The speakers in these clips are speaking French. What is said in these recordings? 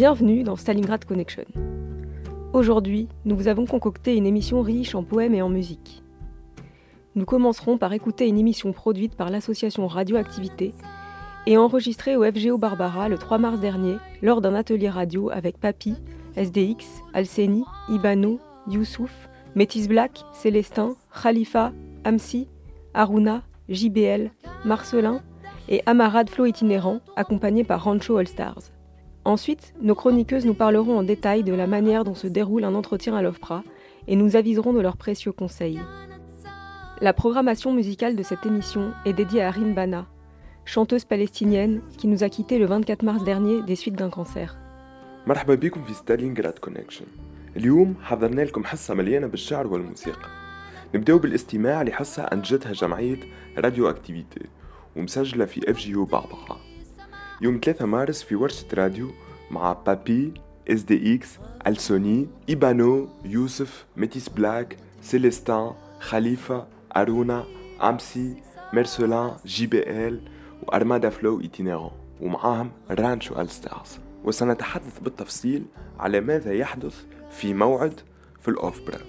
Bienvenue dans Stalingrad Connection. Aujourd'hui, nous vous avons concocté une émission riche en poèmes et en musique. Nous commencerons par écouter une émission produite par l'association Radioactivité et enregistrée au FGO Barbara le 3 mars dernier lors d'un atelier radio avec Papi, SDX, Alseni, Ibano, Youssouf, Métis Black, Célestin, Khalifa, Amsi, Aruna, JBL, Marcelin et Amarad Flow itinérant accompagné par Rancho All Stars. Ensuite, nos chroniqueuses nous parleront en détail de la manière dont se déroule un entretien à l'OFPRA et nous aviseront de leurs précieux conseils. La programmation musicale de cette émission est dédiée à Rimbana, chanteuse palestinienne qui nous a quittés le 24 mars dernier des suites d'un cancer. مرحبا بكم في ستالينغراد كونكشن اليوم حضرنا لكم حصة مليانة بالشعر والموسيقى نبداو بالاستماع لحصة أنجتها جمعية راديو أكتيفيتي ومسجلة في اف جي او بعضها يوم 3 مارس في ورشة راديو مع بابي إس دي إكس ألسوني إيبانو يوسف ميتيس بلاك سيليستان خليفة أرونا أمسي ميرسولان جي بي إل وأرمادا فلو إيتينيرون ومعاهم رانشو الستارز وسنتحدث بالتفصيل على ماذا يحدث في موعد في الأوفبرا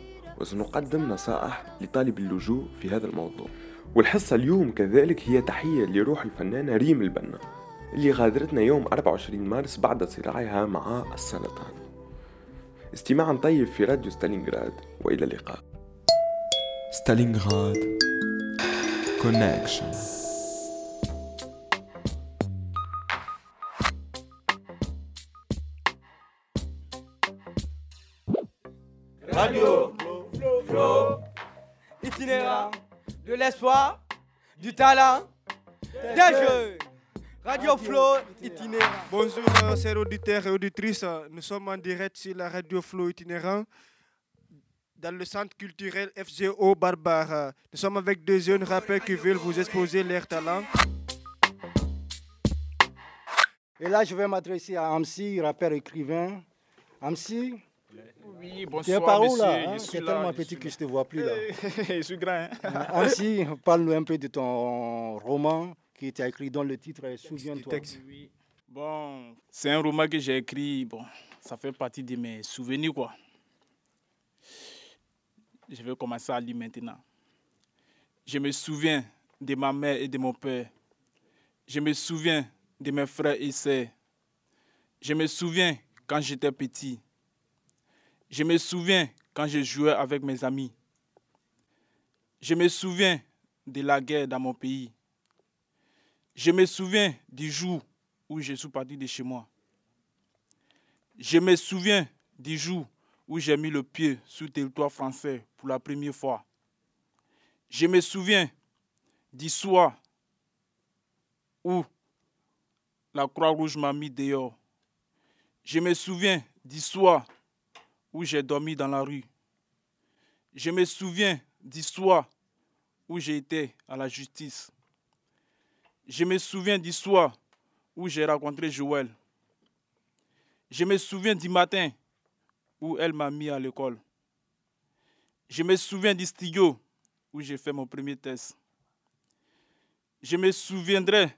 وسنقدم نصائح لطالب اللجوء في هذا الموضوع. والحصة اليوم كذلك هي تحية لروح الفنانة ريم البنا. اللي غادرتنا يوم 24 مارس بعد صراعها مع السرطان. استماعا طيب في راديو ستالينغراد وإلى اللقاء. ستالينغراد. كونكشن Radio. Flow, Flow, itinérant, de l'espoir, du talent, des jeux. Radio Flow, itinérant. Bonjour, euh, chers auditeurs et auditrices. Nous sommes en direct sur la radio Flow itinérant dans le centre culturel FGO Barbara. Nous sommes avec deux jeunes rappeurs qui veulent vous exposer leur talent. Et là, je vais m'adresser à Amsi, rappeur écrivain. Amsi, Oui, tu es bonsoir, par où là hein? Là, tellement petit que je ne te vois plus là. là. je suis grand. hein. Amsi, parle-nous un peu de ton roman qui était écrit dans le titre euh, Souviens-toi. Bon, c'est un roman que j'ai écrit. Bon, ça fait partie de mes souvenirs, quoi. Je vais commencer à lire maintenant. Je me souviens de ma mère et de mon père. Je me souviens de mes frères et sœurs. Je me souviens quand j'étais petit. Je me souviens quand je jouais avec mes amis. Je me souviens de la guerre dans mon pays. Je me souviens du jour où je suis parti de chez moi. Je me souviens du jour où j'ai mis le pied sur le territoire français pour la première fois. Je me souviens du soir où la Croix-Rouge m'a mis dehors. Je me souviens du soir où j'ai dormi dans la rue. Je me souviens du soir où j'ai été à la justice. Je me souviens du soir où j'ai rencontré Joël. Je me souviens du matin où elle m'a mis à l'école. Je me souviens du studio où j'ai fait mon premier test. Je me souviendrai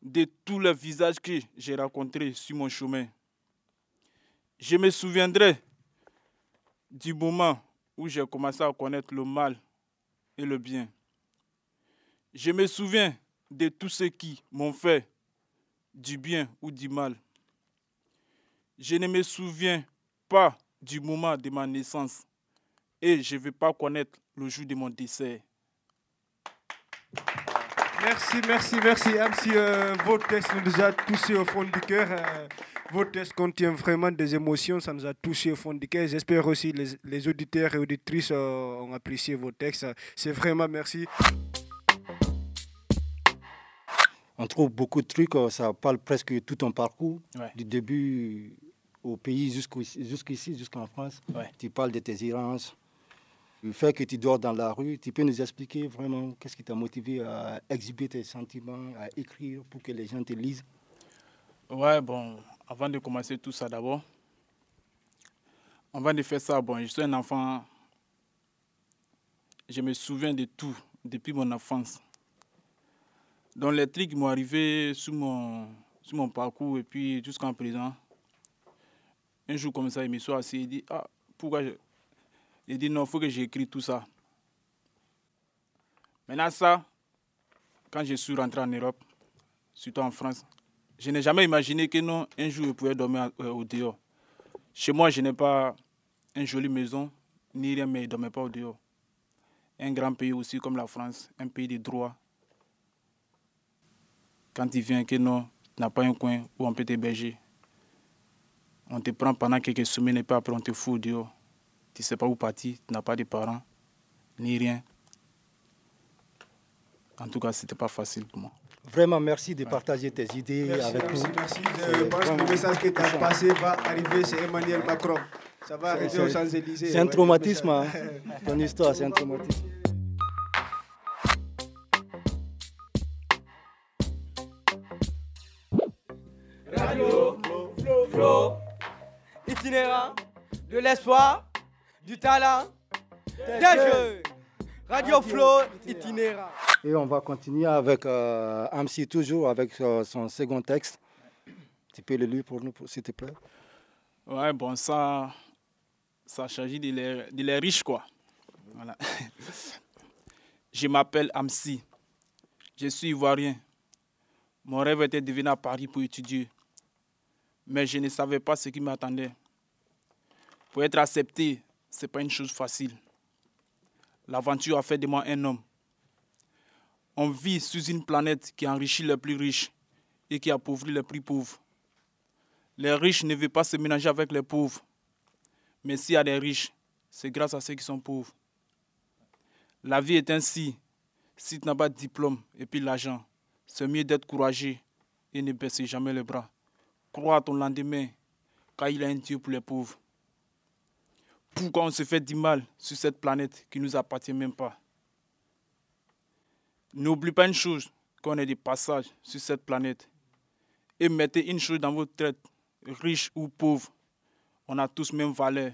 de tous les visages que j'ai rencontrés sur mon chemin. Je me souviendrai du moment où j'ai commencé à connaître le mal et le bien. Je me souviens de tous ceux qui m'ont fait du bien ou du mal. Je ne me souviens pas du moment de ma naissance et je ne vais pas connaître le jour de mon décès. Merci, merci, merci. Même si euh, votre texte nous a touché au fond du cœur, euh, votre texte contient vraiment des émotions, ça nous a touché au fond du cœur. J'espère aussi que les, les auditeurs et auditrices euh, ont apprécié vos textes. C'est vraiment merci. On trouve beaucoup de trucs, euh, ça parle presque tout ton parcours, Ouais. du début au pays jusqu'ici, jusqu'en France. Ouais. Tu parles de tes errances, le fait que tu dors dans la rue. Tu peux nous expliquer vraiment qu'est-ce qui t'a motivé à exhiber tes sentiments, à écrire pour que les gens te lisent? Ouais, bon, avant de commencer tout ça d'abord, avant de faire ça, bon, je suis un enfant, je me souviens de tout depuis mon enfance. Donc les trucs m'ont arrivé sur mon, sur mon parcours et puis jusqu'en présent. Un jour comme ça, il me soit assis et dit, ah, pourquoi je... Il dit, non, il faut que j'écris tout ça. Maintenant ça, quand je suis rentré en Europe, surtout en France, je n'ai jamais imaginé que non, un jour je pouvais dormir euh, au dehors. Chez moi, je n'ai pas une jolie maison, ni rien, mais je ne dormais pas au dehors. Un grand pays aussi comme la France, un pays de droit. Quand il vient que non, tu n'as pas un coin où on peut t'héberger. On te prend pendant quelques semaines et puis après on te fout dehors. Tu ne sais pas où partir, tu n'as pas de parents, ni rien. En tout cas, ce n'était pas facile pour moi. Vraiment, merci de partager tes idées Merci, avec merci, nous. merci. Je pense que le message que tu as touchant. passé va arriver chez Emmanuel Macron. Ça va arriver aux Champs-Élysées. C'est un traumatisme, hein. ton histoire, c'est un traumatisme. Itinérant de l'espoir, du talent, des jeunes. Radio Flow, itinérant. Et on va continuer avec euh, Amsi, toujours avec euh, son second texte. Tu peux le lire pour nous, s'il te plaît? Ouais, bon, ça, ça s'agit de les, de les riches, quoi. Voilà. Je m'appelle Amsi. Je suis ivoirien. Mon rêve était de venir à Paris pour étudier. Mais je ne savais pas ce qui m'attendait. Pour être accepté, ce n'est pas une chose facile. L'aventure a fait de moi un homme. On vit sur une planète qui enrichit les plus riches et qui appauvrit les plus pauvres. Les riches ne veulent pas se mélanger avec les pauvres. Mais s'il y a des riches, c'est grâce à ceux qui sont pauvres. La vie est ainsi. Si tu n'as pas de diplôme et puis l'argent, c'est mieux d'être courageux et ne baisser jamais les bras. Crois à ton lendemain, car il a un Dieu pour les pauvres. Pourquoi on se fait du mal sur cette planète qui ne nous appartient même pas N'oublie pas une chose, qu'on est de passage sur cette planète. Et mettez une chose dans votre tête, riche ou pauvre, on a tous même valeur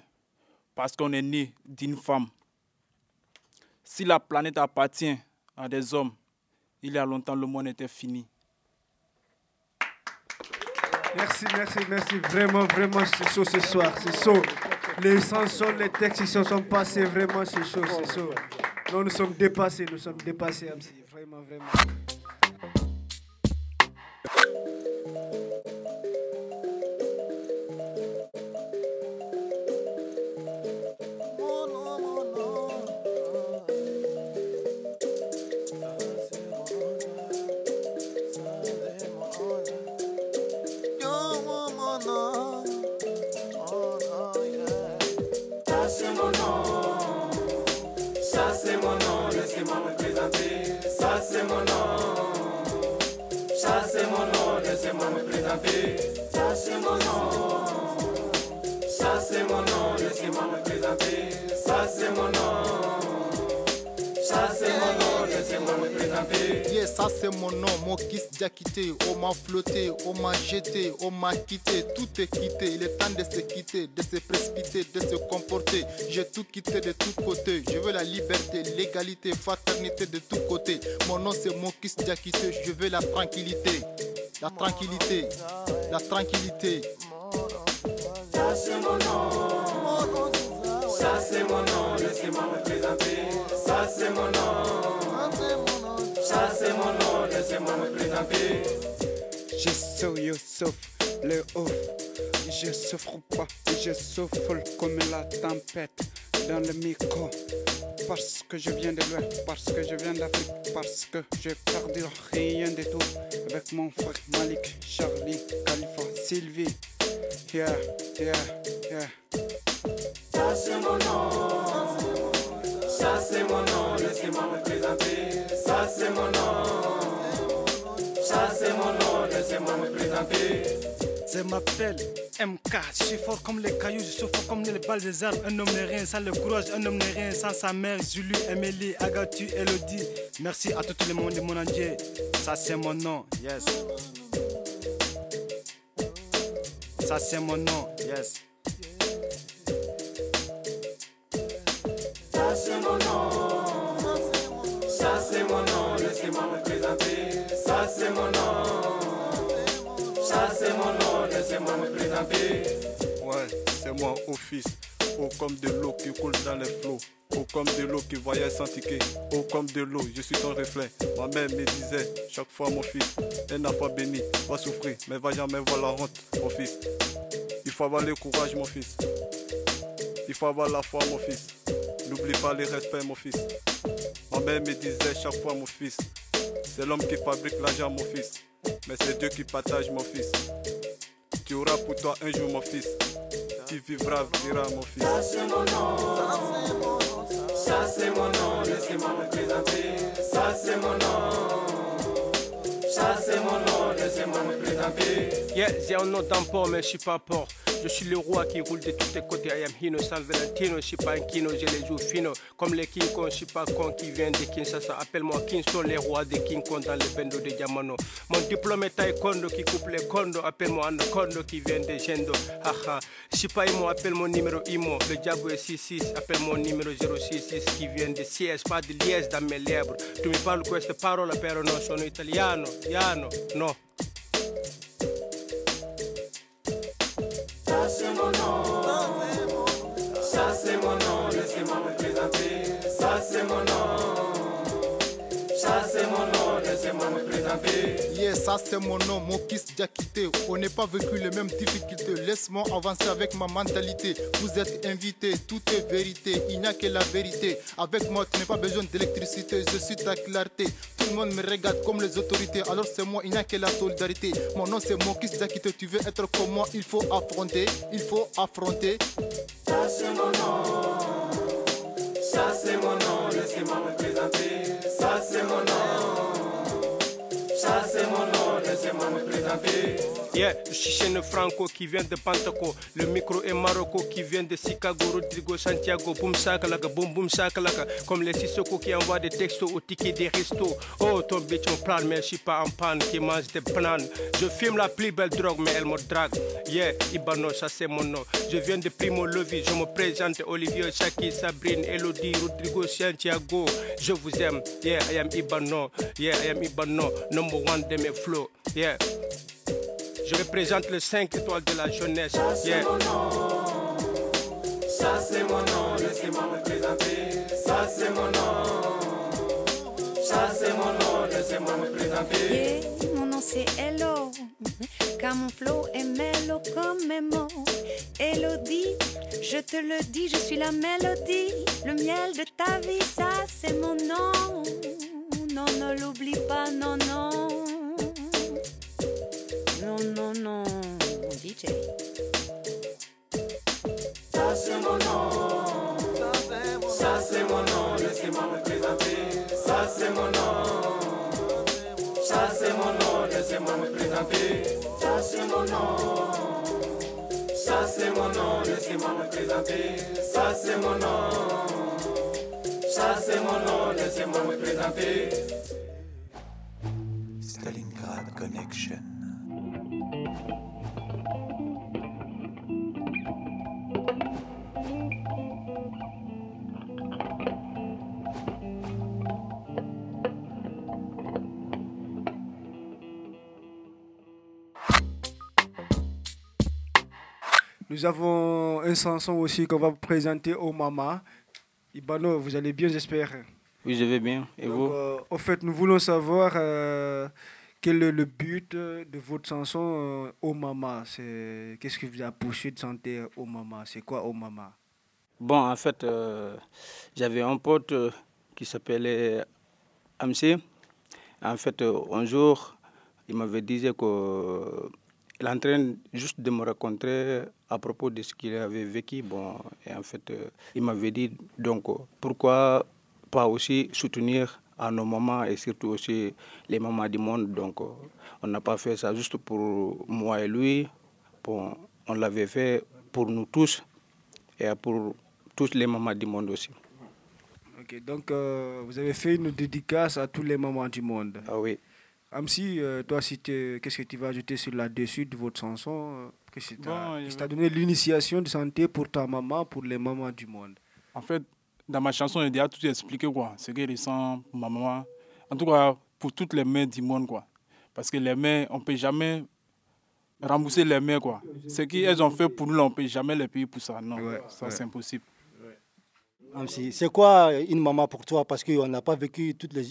parce qu'on est né d'une femme. Si la planète appartient à des hommes, il y a longtemps le monde était fini. Merci, merci, merci. Vraiment, vraiment, c'est chaud ce soir. C'est chaud. Les chansons, les textes, ils se sont passés. Vraiment, c'est chaud, c'est. Non, nous sommes dépassés, nous sommes dépassés. Vraiment, vraiment. Jeté, on m'a quitté. Tout est quitté, il est temps de se quitter, de se précipiter, de se comporter. J'ai tout quitté de tous côtés. Je veux la liberté, l'égalité, fraternité de tous côtés. Mon nom c'est déjà quitté. Je veux la tranquillité, la tranquillité, la tranquillité. Ça c'est mon nom. Ça c'est mon nom, laissez-moi me présenter. Ça c'est mon nom. Ça c'est mon nom, laissez-moi me présenter. Je suis Youssouf, le ouf. Je souffre pas, je souffle comme la tempête dans le micro. Parce que je viens de loin, parce que je viens d'Afrique, parce que j'ai perdu rien de tout. Avec mon frère Malik, Charlie, Khalifa, Sylvie. Yeah, yeah, yeah. Ça c'est mon nom. Ça c'est mon nom, laissez-moi me présenter. Ça c'est mon nom. Ça c'est mon nom, laissez-moi me présenter. Je m'appelle MK, je suis fort comme les cailloux, je suis fort comme les balles des armes. Un homme n'est rien sans le courage, un homme n'est rien sans sa mère. Zulu, Emily, Agatu, Elodie. Merci à tout le monde du monde entier. Ça c'est mon nom, yes. Ça c'est mon nom, yes. Ça c'est mon nom. Ça c'est mon nom, laissez-moi me présenter. Ça c'est mon nom. Ça c'est mon nom, laissez-moi me présenter. Ouais, c'est moi, office. Haut comme de l'eau qui coule dans les flots. Haut comme de l'eau qui voyage sans ticket. Haut comme de l'eau, je suis ton reflet. Ma mère me disait chaque fois, mon fils, un enfant béni va souffrir, mais va jamais voir la honte, mon fils. Il faut avoir le courage, mon fils. Il faut avoir la foi, mon fils. N'oublie pas le respect, mon fils. Mère me disait chaque fois, mon fils, c'est l'homme qui fabrique l'argent, mon fils. Mais c'est Dieu qui partage, mon fils. Tu auras pour toi un jour, mon fils. Tu vivras, vivras, mon fils. Ça c'est mon nom. Ça c'est mon nom, laissez-moi me présenter. Ça c'est mon nom. Ça c'est mon nom, laissez-moi me présenter. Yeah, j'ai un nom d'import, mais je suis pas port. Je suis le roi qui roule de tous les côtés. I am Hino San Valentino. Je suis pas un kino, j'ai les joues fino. Comme les King Kong, je suis pas con qui vient de Kinshasa. Appelle-moi Kingston, les rois de King Kong dans les bendo de Diamano. Mon diplôme est taekwondo qui coupe les condos. Appelle-moi Anacondo qui vient de Gendo. Haha. Je suis pas Imo, appelle mon numéro Imo. Le diable est 66. Appelle mon numéro 066 qui vient de Sies. Pas de liesse dans mes lèvres. Tu me parles queste parole, però non sono italiano. Iano, no. Me présenter. Yeah, ça c'est mon nom, mon kiss quitté. On n'est pas vécu les mêmes difficultés. Laisse-moi avancer avec ma mentalité. Vous êtes invités, tout est vérité. Il n'y a que la vérité. Avec moi, tu n'as pas besoin d'électricité. Je suis ta clarté. Tout le monde me regarde comme les autorités. Alors c'est moi, il n'y a que la solidarité. Mon nom c'est mon kiss quitté. Tu veux être comme moi, il faut affronter. Il faut affronter. Ça c'est mon nom. Ça c'est mon nom, laissez-moi me présenter. Ça c'est mon nom. Ça c'est mon nom, laissez-moi me Franco qui vient de Pantaco. Le micro est Marocco qui vient de Chicago, Rodrigo Santiago, boum sakalaka, boum boum sakalaka. Comme les Sissoko qui envoient des textos au ticket des restos. Oh, ton bitch on parle, mais je suis pas en panne qui mange des bananes. Je filme la plus belle drogue, mais elle me drague. Yeah, Ibano, ça c'est mon nom. Je viens de Primo Levi, je me présente Olivier, Shaki, Sabrine, Elodie, Rodrigo Santiago. Je vous aime. Yeah, I am Ibano. Yeah, I am Ibano. Number one de mes flows. Yeah. Je représente le 5 étoiles de la jeunesse. Ça c'est Yeah. mon nom. Ça c'est mon nom, laissez-moi me présenter. Ça c'est mon nom. Ça c'est mon nom, laissez-moi me présenter. Yeah, mon nom c'est Hello, car mon flow est mélo comme mes mots. Elodie, je te le dis, je suis la mélodie, le miel de ta vie, ça c'est mon nom. Non, ne l'oublie pas, non. Non, Ça c'est mon nom. c'est mon nom, laissez-moi me présenter. Ça c'est mon nom. Ça c'est mon nom, laissez-moi me présenter. Ça c'est mon nom. Ça c'est mon nom, laissez-moi me présenter. Ça c'est mon nom. Ça c'est mon nom, laissez-moi me présenter. Stalingrad Connection. Nous avons un chanson aussi qu'on va vous présenter au Mama. Ibano, vous allez bien, j'espère. Oui, je vais bien. Et Donc, vous? euh, Au fait, nous voulons savoir euh, quel est le but de votre chanson euh, Au Mama? C'est qu'est-ce qui vous a poussé de chanter Au Mama? C'est quoi Au Mama? Bon, en fait, euh, j'avais un pote euh, qui s'appelait Amsi. En fait, euh, un jour, il m'avait dit qu'il est en train juste de me raconter à propos de ce qu'il avait vécu. Bon, et en fait, euh, il m'avait dit donc euh, pourquoi pas aussi soutenir à nos mamans et surtout aussi les mamans du monde. Donc, euh, on n'a pas fait ça juste pour moi et lui. Bon, on l'avait fait pour nous tous et pour toutes les mamans du monde aussi. Ok, donc euh, vous avez fait une dédicace à tous les mamans du monde. Ah oui. Amsi, euh, toi, si qu'est-ce que tu vas ajouter sur la dessus de votre chanson euh, Qu'est-ce qui t'a Bon, t'a donné? L'initiation de santé pour ta maman, pour les mamans du monde En fait, dans ma chanson, j'ai déjà tout expliqué, quoi. Ce que ressent ma maman. En tout cas, pour toutes les mères du monde, quoi. Parce que les mères, on ne peut jamais rembourser les mères, quoi. Ce qu'elles ont fait pour nous, on ne peut jamais les payer pour ça. Non, ça, ouais. c'est impossible. Amsi, C'est quoi une maman pour toi? Parce qu'on n'a pas vécu toutes les,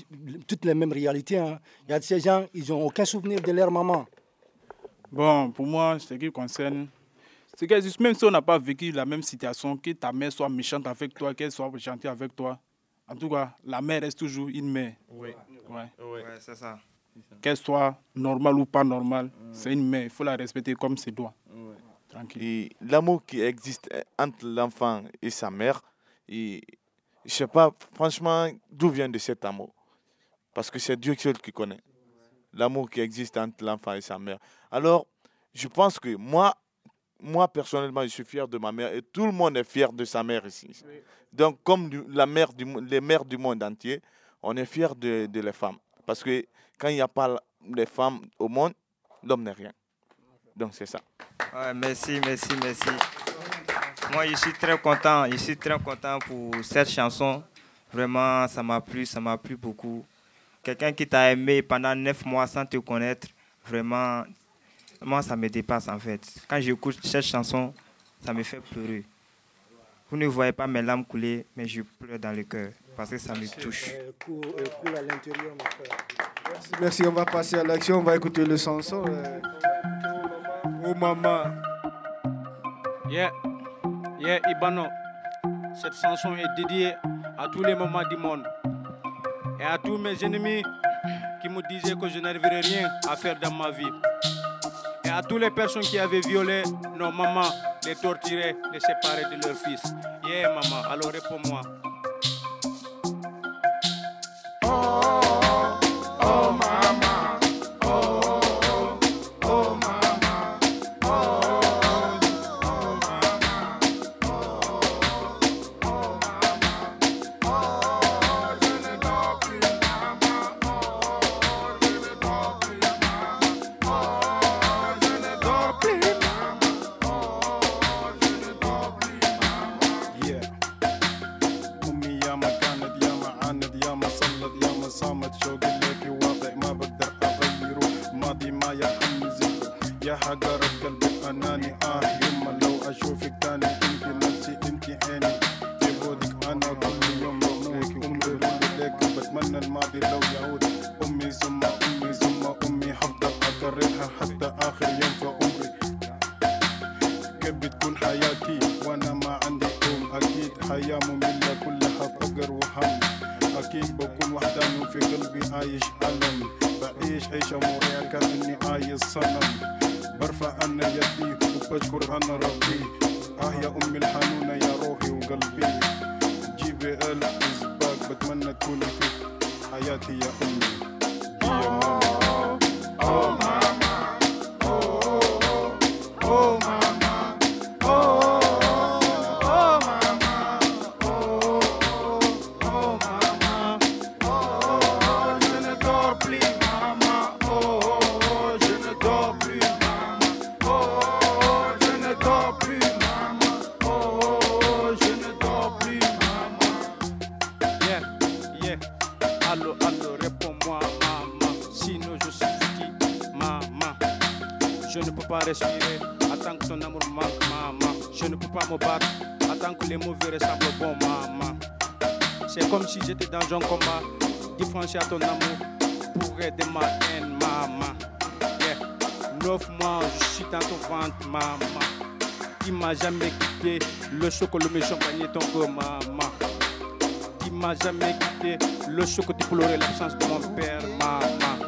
toutes les mêmes réalités. hein. Il y a de ces gens, ils n'ont aucun souvenir de leur maman. Bon, pour moi, ce qui concerne, c'est que juste même si on n'a pas vécu la même situation, que ta mère soit méchante avec toi, qu'elle soit gentille avec toi, en tout cas, la mère reste toujours une mère. Oui. Ouais. Ouais, c'est ça. Qu'elle soit normale ou pas normale, c'est une mère. Il faut la respecter comme c'est doit. Tranquille. Et l'amour qui existe entre l'enfant et sa mère, et je sais pas franchement d'où vient de cet amour. Parce que c'est Dieu seul qui connaît l'amour qui existe entre l'enfant et sa mère. Alors, je pense que moi, moi personnellement, je suis fier de ma mère et tout le monde est fier de sa mère ici. Donc, comme la mère du, les mères du monde entier, on est fier de, de les femmes. Parce que quand il n'y a pas les femmes au monde, l'homme n'est rien. Donc, c'est ça. Ouais, merci, merci, merci. Moi, je suis très content. Je suis très content pour cette chanson. Vraiment, ça m'a plu, ça m'a plu beaucoup. Quelqu'un qui t'a aimé pendant neuf mois sans te connaître, vraiment, moi, ça me dépasse en fait. Quand j'écoute cette chanson, ça me fait pleurer. Vous ne voyez pas mes larmes couler, mais je pleure dans le cœur parce que ça me touche. Euh, frère. Merci, on va passer à l'action, on va écouter le chanson. euh. Oh maman. Yeah, yeah, Ibano. Cette chanson est dédiée à tous les mamans du monde et à tous mes ennemis qui me disaient que je n'arriverais rien à faire dans ma vie. Et à toutes les personnes qui avaient violé nos mamans, les torturé, les séparé de leurs fils. Yeah, maman, alors réponds-moi. C'est comme si j'étais dans un combat. Différencier à ton amour pour aider ma haine, maman. Yeah. Neuf mois, je suis dans ton ventre, maman. Il m'a jamais quitté. Le chocolat, le champagne, ton go, maman qui m'a jamais quitté. Le choc du pleurer l'absence de mon père, maman.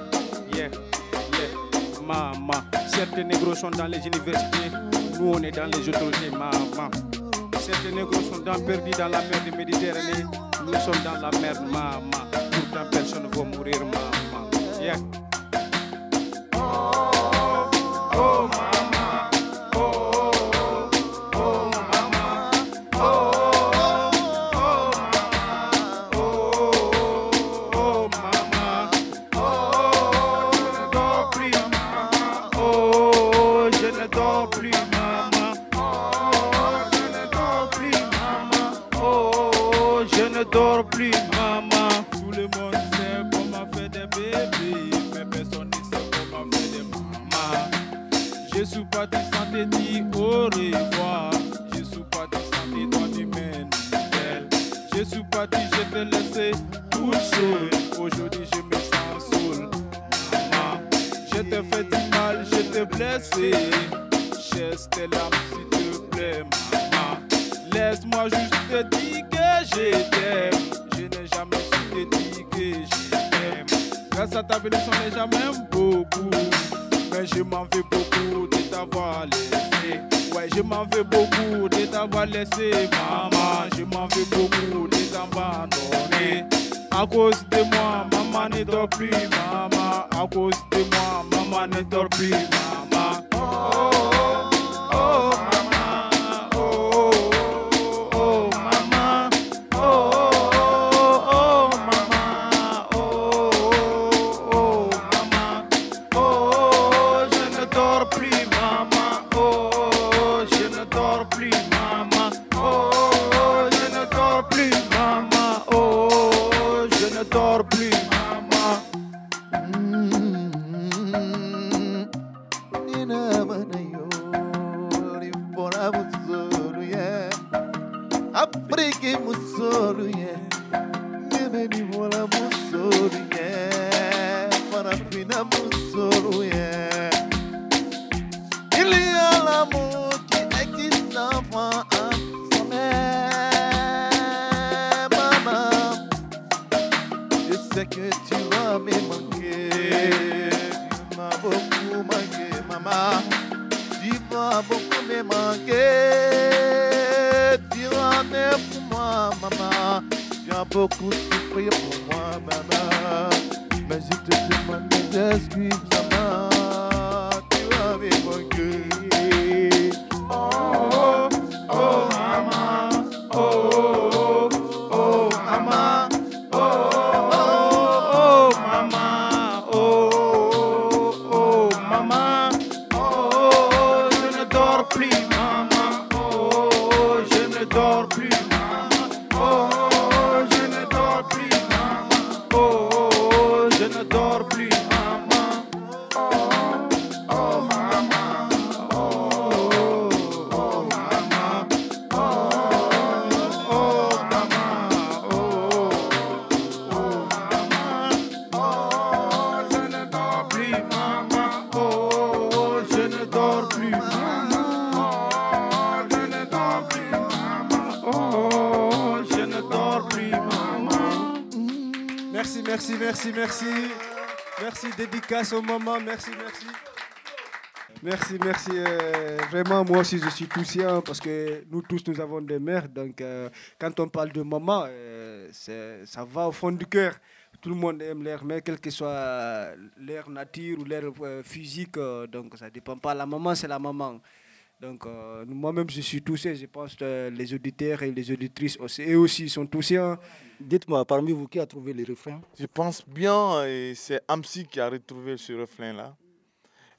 Yeah, yeah, maman. Certains négros sont dans les universités, nous on est dans les autorités, maman. Certains négros sont dans, perdus dans la mer de Méditerranée, nous sommes dans la mer, maman. Pourtant personne ne va mourir, maman. Yeah. Laisse-moi juste te dire que je t'aime. Je n'ai jamais su te dire que je t'aime. Grâce à ta bénédiction, les gens m'aiment beaucoup. Mais je m'en veux beaucoup de t'avoir laissé. Ouais, je m'en veux beaucoup de t'avoir laissé, maman. Je m'en veux beaucoup de t'abandonner. À cause de moi, maman ne dort plus, maman. À cause de moi, maman ne dort plus, maman. Oh, beaucoup me manquer. Tu ramènes pour moi, maman. Tu as beaucoup souffert pour moi, maman. Mais je te demande mes excuses, dédicace au moment, merci, merci. Merci, merci. euh, vraiment, moi aussi, je suis touchant parce que nous tous, nous avons des mères. Donc, euh, quand on parle de maman, euh, ça va au fond du cœur. Tout le monde aime l'air mère, quel que soit l'air nature ou l'air physique. donc, ça ne dépend pas. La maman, c'est la maman. Donc, moi-même, je suis touché. Je pense que les auditeurs et les auditrices aussi, eux aussi sont. Dites-moi, parmi vous, qui a trouvé les refrains? Je pense bien, et c'est Amsi qui a retrouvé ce refrain-là.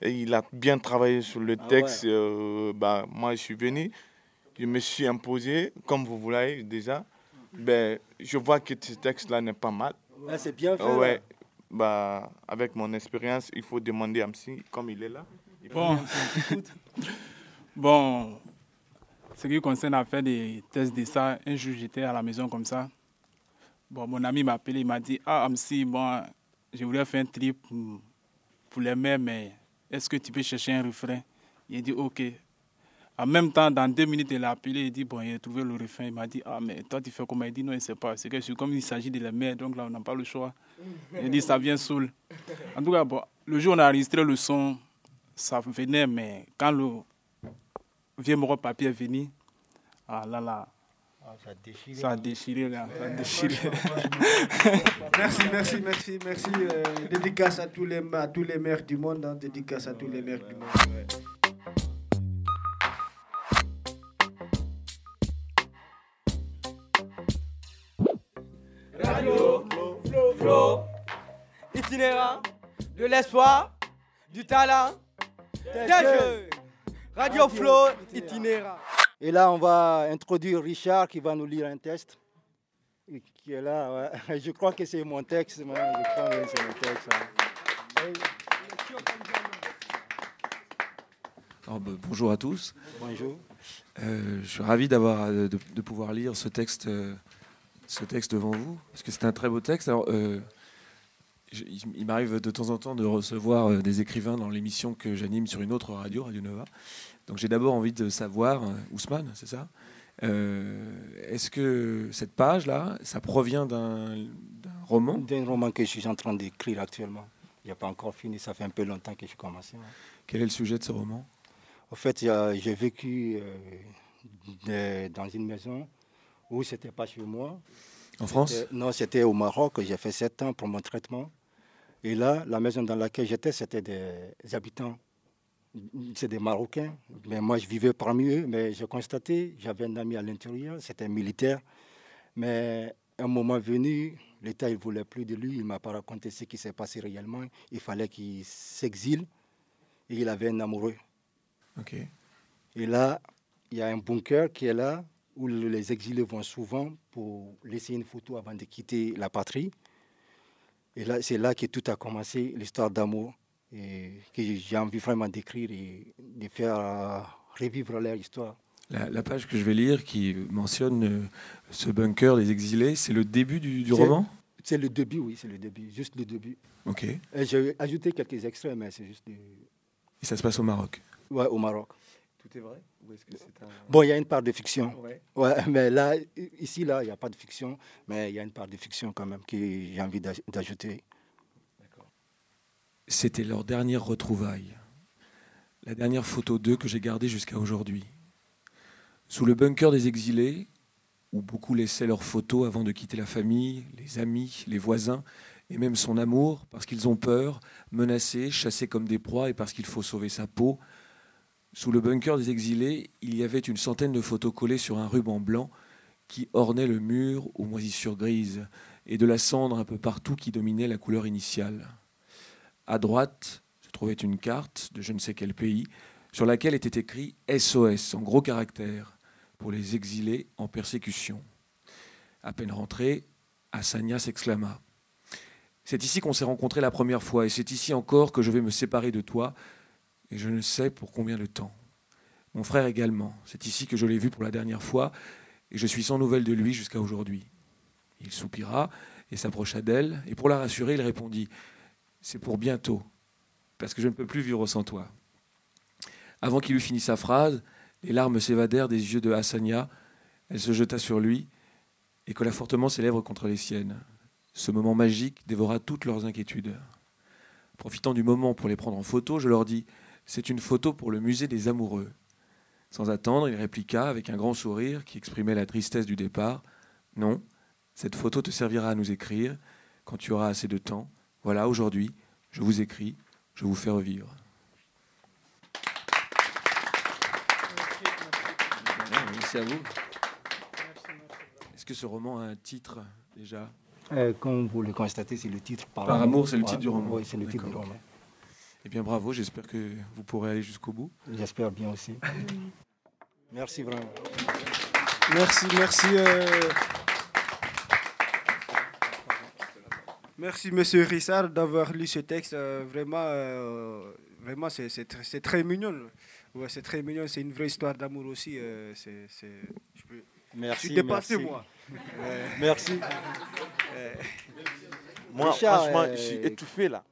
Et il a bien travaillé sur le Ah texte. euh, bah, moi, je suis venu, je me suis imposé, comme vous voulez déjà. Ben, je vois que ce texte-là n'est pas mal. Ah, c'est bien fait, Ouais. Bah, avec mon expérience, il faut demander à Amsi, comme il est là. Il Bon. bon, ce qui concerne à faire des tests de ça, un jour j'étais à la maison comme ça. Bon, mon ami m'a appelé, il m'a dit Ah, Amsi, bon, je voulais faire un trip pour, les mères, mais est-ce que tu peux chercher un refrain Il a dit Ok. En même temps, dans deux minutes, il a appelé, il dit Bon, il a trouvé le refrain. Il m'a dit Ah, mais toi, tu fais comment Il dit Non, il ne sait pas. C'est comme il s'agit de les mères, donc là, on n'a pas le choix. Il dit Ça vient saoul. En tout cas, bon, le jour où on a enregistré le son, ça venait, mais quand le vieux moro papier est venu, ah là là, ça a déchiré. ça a déchiré. là, ça a déchiré. Merci, merci, merci, merci. euh, dédicace à tous les, à tous les maires du monde. hein, dédicace à tous les maires du monde. ouais. Radio Flow, itinérant de l'espoir, du talent, des jeunes. Radio Flow, itinérant. Et là, on va introduire Richard qui va nous lire un texte. Qui est là, ouais. Je crois que c'est mon texte, moi. Je crois que c'est mon texte. Alors, bonjour à tous. Bonjour. Euh, je suis ravi d'avoir euh, de, de pouvoir lire ce texte, euh, ce texte devant vous, parce que c'est un très beau texte. Alors, euh, je- il, m'arrive de temps en temps de recevoir des écrivains dans l'émission que j'anime sur une autre radio, Radio Nova. Donc, j'ai d'abord envie de savoir, euh, Ousmane, c'est ça Euh, Est-ce que cette page-là, ça provient d'un roman? D'un roman que je suis en train d'écrire actuellement. Il n'y a pas encore fini, ça fait un peu longtemps que j'ai commencé. hein. Quel est le sujet de ce roman? En fait, j'ai vécu euh, de- dans une maison où c'était pas chez moi. En France? Non, c'était au Maroc. J'ai fait sept ans pour mon traitement. Et là, la maison dans laquelle j'étais, c'était des habitants. C'est des Marocains. Mais moi, je vivais parmi eux. Mais j'ai constaté, j'avais un ami à l'intérieur, c'était un militaire. Mais à un moment venu, l'État ne voulait plus de lui. Il ne m'a pas raconté ce qui s'est passé réellement. Il fallait qu'il s'exile. Et il avait un amoureux. Ok. Et là, il y a un bunker qui est là, où les exilés vont souvent pour laisser une photo avant de quitter la patrie. Et là, c'est là que tout a commencé, l'histoire d'amour, et que j'ai envie vraiment d'écrire et de faire euh, revivre leur histoire. La, la page que je vais lire qui mentionne euh, ce bunker des exilés, c'est le début du, roman? C'est le début, oui, c'est le début, juste le début. Ok. Et Et J'ai ajouté quelques extraits, mais c'est juste du- ça se passe au Maroc? ouais, au Maroc. Tout est vrai? Ou est-ce que c'est un... Bon, il y a une part de fiction. Ouais. Ouais, mais là, ici, là, il n'y a pas de fiction, mais il y a une part de fiction quand même que j'ai envie d'aj- d'ajouter. C'était leur dernière retrouvaille. La dernière photo d'eux que j'ai gardée jusqu'à aujourd'hui. Sous le bunker des exilés, où beaucoup laissaient leurs photos avant de quitter la famille, les amis, les voisins, et même son amour, parce qu'ils ont peur, menacés, chassés comme des proies, et parce qu'il faut sauver sa peau. Sous le bunker des exilés, il y avait une centaine de photos collées sur un ruban blanc qui ornait le mur aux moisissures grises, et de la cendre un peu partout qui dominait la couleur initiale. À droite se trouvait une carte de je ne sais quel pays sur laquelle était écrit SOS en gros caractères pour les exilés en persécution. À peine rentré, Hassania s'exclama C'est ici qu'on s'est rencontrés la première fois et c'est ici encore que je vais me séparer de toi et je ne sais pour combien de temps. Mon frère également. C'est ici que je l'ai vu pour la dernière fois et je suis sans nouvelles de lui jusqu'à aujourd'hui. Il soupira et s'approcha d'elle et pour la rassurer, il répondit c'est pour bientôt, parce que je ne peux plus vivre sans toi. Avant qu'il eût fini sa phrase, les larmes s'évadèrent des yeux de Hassania. Elle se jeta sur lui et colla fortement ses lèvres contre les siennes. Ce moment magique dévora toutes leurs inquiétudes. Profitant du moment pour les prendre en photo, je leur dis C'est une photo pour le musée des amoureux. Sans attendre, il répliqua avec un grand sourire qui exprimait la tristesse du départ. Non, cette photo te servira à nous écrire quand tu auras assez de temps. Voilà, aujourd'hui, je vous écris, je vous fais revivre. Merci à vous. Est-ce que ce roman a un titre déjà? Euh, Comme vous le constatez, c'est le titre Par, Par amour, c'est le titre du roman. Oui, c'est le titre du roman. Eh bien, bravo, j'espère que vous pourrez aller jusqu'au bout. J'espère bien aussi. Merci vraiment. Merci, merci. euh, Merci, Monsieur Rissard, d'avoir lu ce texte. euh, vraiment, euh, vraiment c'est c'est tr- c'est très mignon. Ouais, c'est très mignon. C'est une vraie histoire d'amour aussi. euh, c'est c'est- je peux- Merci, Je suis dépassé, merci. moi. Euh, Merci. euh, Moi, Richard, franchement, euh, je suis étouffé là.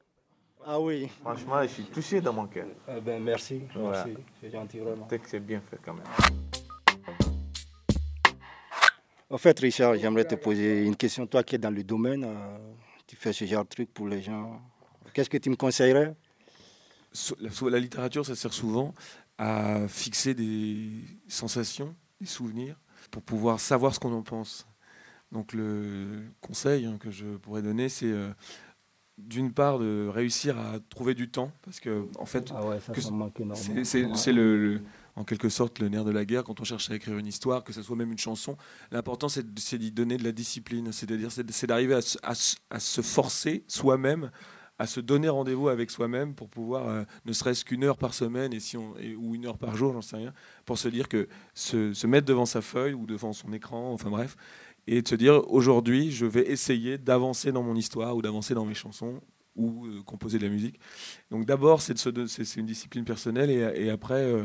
Ah oui. Franchement, je suis touché dans mon cœur. Eh ben, merci, Voilà. merci. C'est gentil vraiment. Que c'est bien fait quand même. En fait, Richard, j'aimerais te poser une question. Toi qui es dans le domaine, euh, tu fais ce genre de truc pour les gens. Qu'est-ce que tu me conseillerais? So- La, littérature, ça sert souvent à fixer des sensations, des souvenirs, pour pouvoir savoir ce qu'on en pense. Donc le conseil hein, que je pourrais donner, c'est euh, d'une part de réussir à trouver du temps, parce que en fait, Ah ouais, ça, que ça me manque énormément. c'est- Ouais. le, le- en quelque sorte le nerf de la guerre quand on cherche à écrire une histoire, que ce soit même une chanson. L'important, c'est d'y donner de la discipline, c'est-à-dire c'est d'arriver à, se- forcer soi-même à se donner rendez-vous avec soi-même pour pouvoir, euh, ne serait-ce qu'une heure par semaine et si on, ou une heure par jour, j'en sais rien, pour se dire que se, mettre devant sa feuille ou devant son écran, enfin bref, et de se dire aujourd'hui, je vais essayer d'avancer dans mon histoire ou d'avancer dans mes chansons ou euh, composer de la musique. Donc d'abord, c'est une discipline personnelle et, après, euh,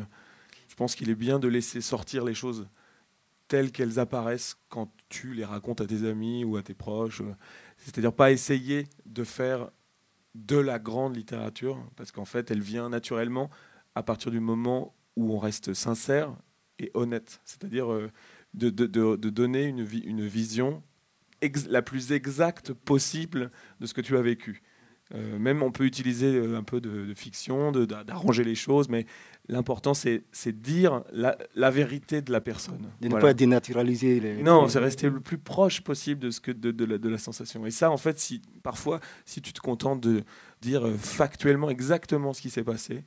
pense qu'il est bien de laisser sortir les choses telles qu'elles apparaissent quand tu les racontes à tes amis ou à tes proches. C'est-à-dire pas essayer de faire de la grande littérature, parce qu'en fait, elle vient naturellement à partir du moment où on reste sincère et honnête. C'est-à-dire euh, de, donner une, une vision la plus exacte possible de ce que tu as vécu. Euh, même on peut utiliser euh, un peu de, de fiction, d'arranger les choses, mais l'important c'est c'est dire la, la vérité de la personne. De ne Voilà. pas dénaturaliser les. Non, c'est rester le plus proche possible de, ce que, de, de la, de la sensation. Et ça, en fait, si, parfois, si tu te contentes de dire euh, factuellement exactement ce qui s'est passé,